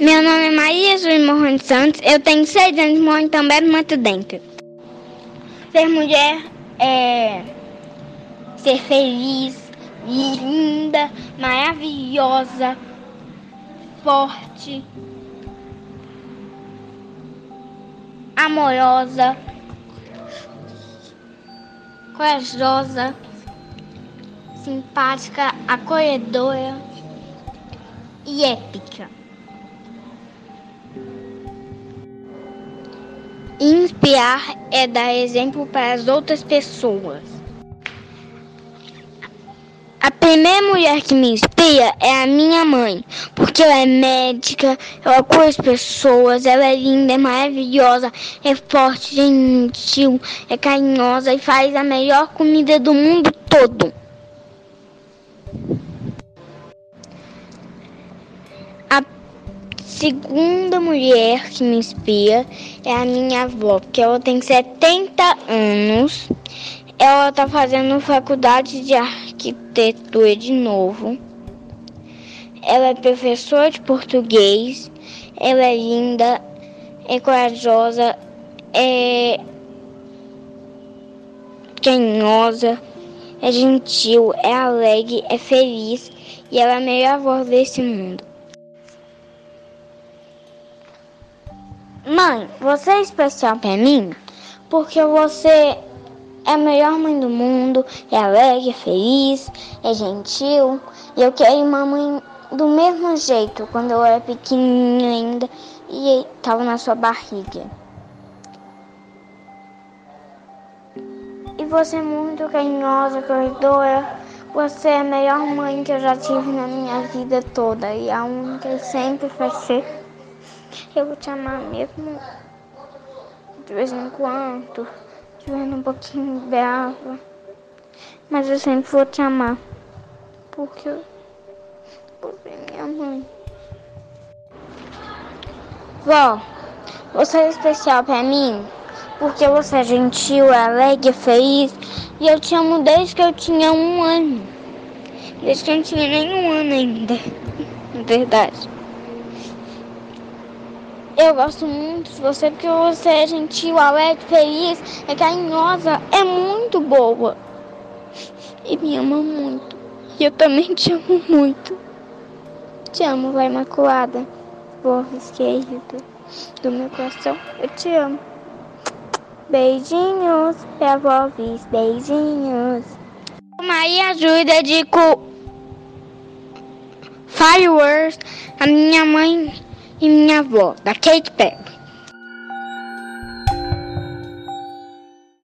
Meu nome é Maria Jesus Morrone Santos, eu tenho seis anos, moro em També do Mato Dentro. Ser mulher é ser feliz, linda, maravilhosa, forte, amorosa, corajosa, simpática, acolhedora e épica. Inspirar é dar exemplo para as outras pessoas. A primeira mulher que me inspira é a minha mãe, porque ela é médica, ela cura as pessoas, ela é linda, é maravilhosa, é forte, gentil, é carinhosa e faz a melhor comida do mundo todo. Segunda mulher que me inspira é a minha avó, que ela tem 70 anos. Ela está fazendo faculdade de arquitetura de novo. Ela é professora de português. Ela é linda, é corajosa, é carinhosa, é gentil, é alegre, é feliz e ela é a melhor voz desse mundo. Mãe, você é especial para mim porque você é a melhor mãe do mundo, é alegre, é feliz, é gentil. E eu quero uma mãe do mesmo jeito quando eu era pequenininha ainda e estava na sua barriga. E você é muito carinhosa, corredora. Você é a melhor mãe que eu já tive na minha vida toda e a única que sempre vai ser. Eu vou te amar mesmo de vez em quando, estiver um pouquinho brava. Mas eu sempre vou te amar. Porque você é minha mãe. Vó, você é especial pra mim porque você é gentil, alegre, feliz. E eu te amo desde que eu tinha um ano. Desde que eu não tinha nenhum ano ainda. Na verdade. Eu gosto muito de você porque você é gentil, alegre, feliz, é carinhosa, é muito boa. E me ama muito. E eu também te amo muito. Te amo, vai Imaculada. Vovos querido do meu coração. Eu te amo. Beijinhos pra vovos, beijinhos. Maria ajuda de co Fireworks, a minha mãe avó, da Kate Perry.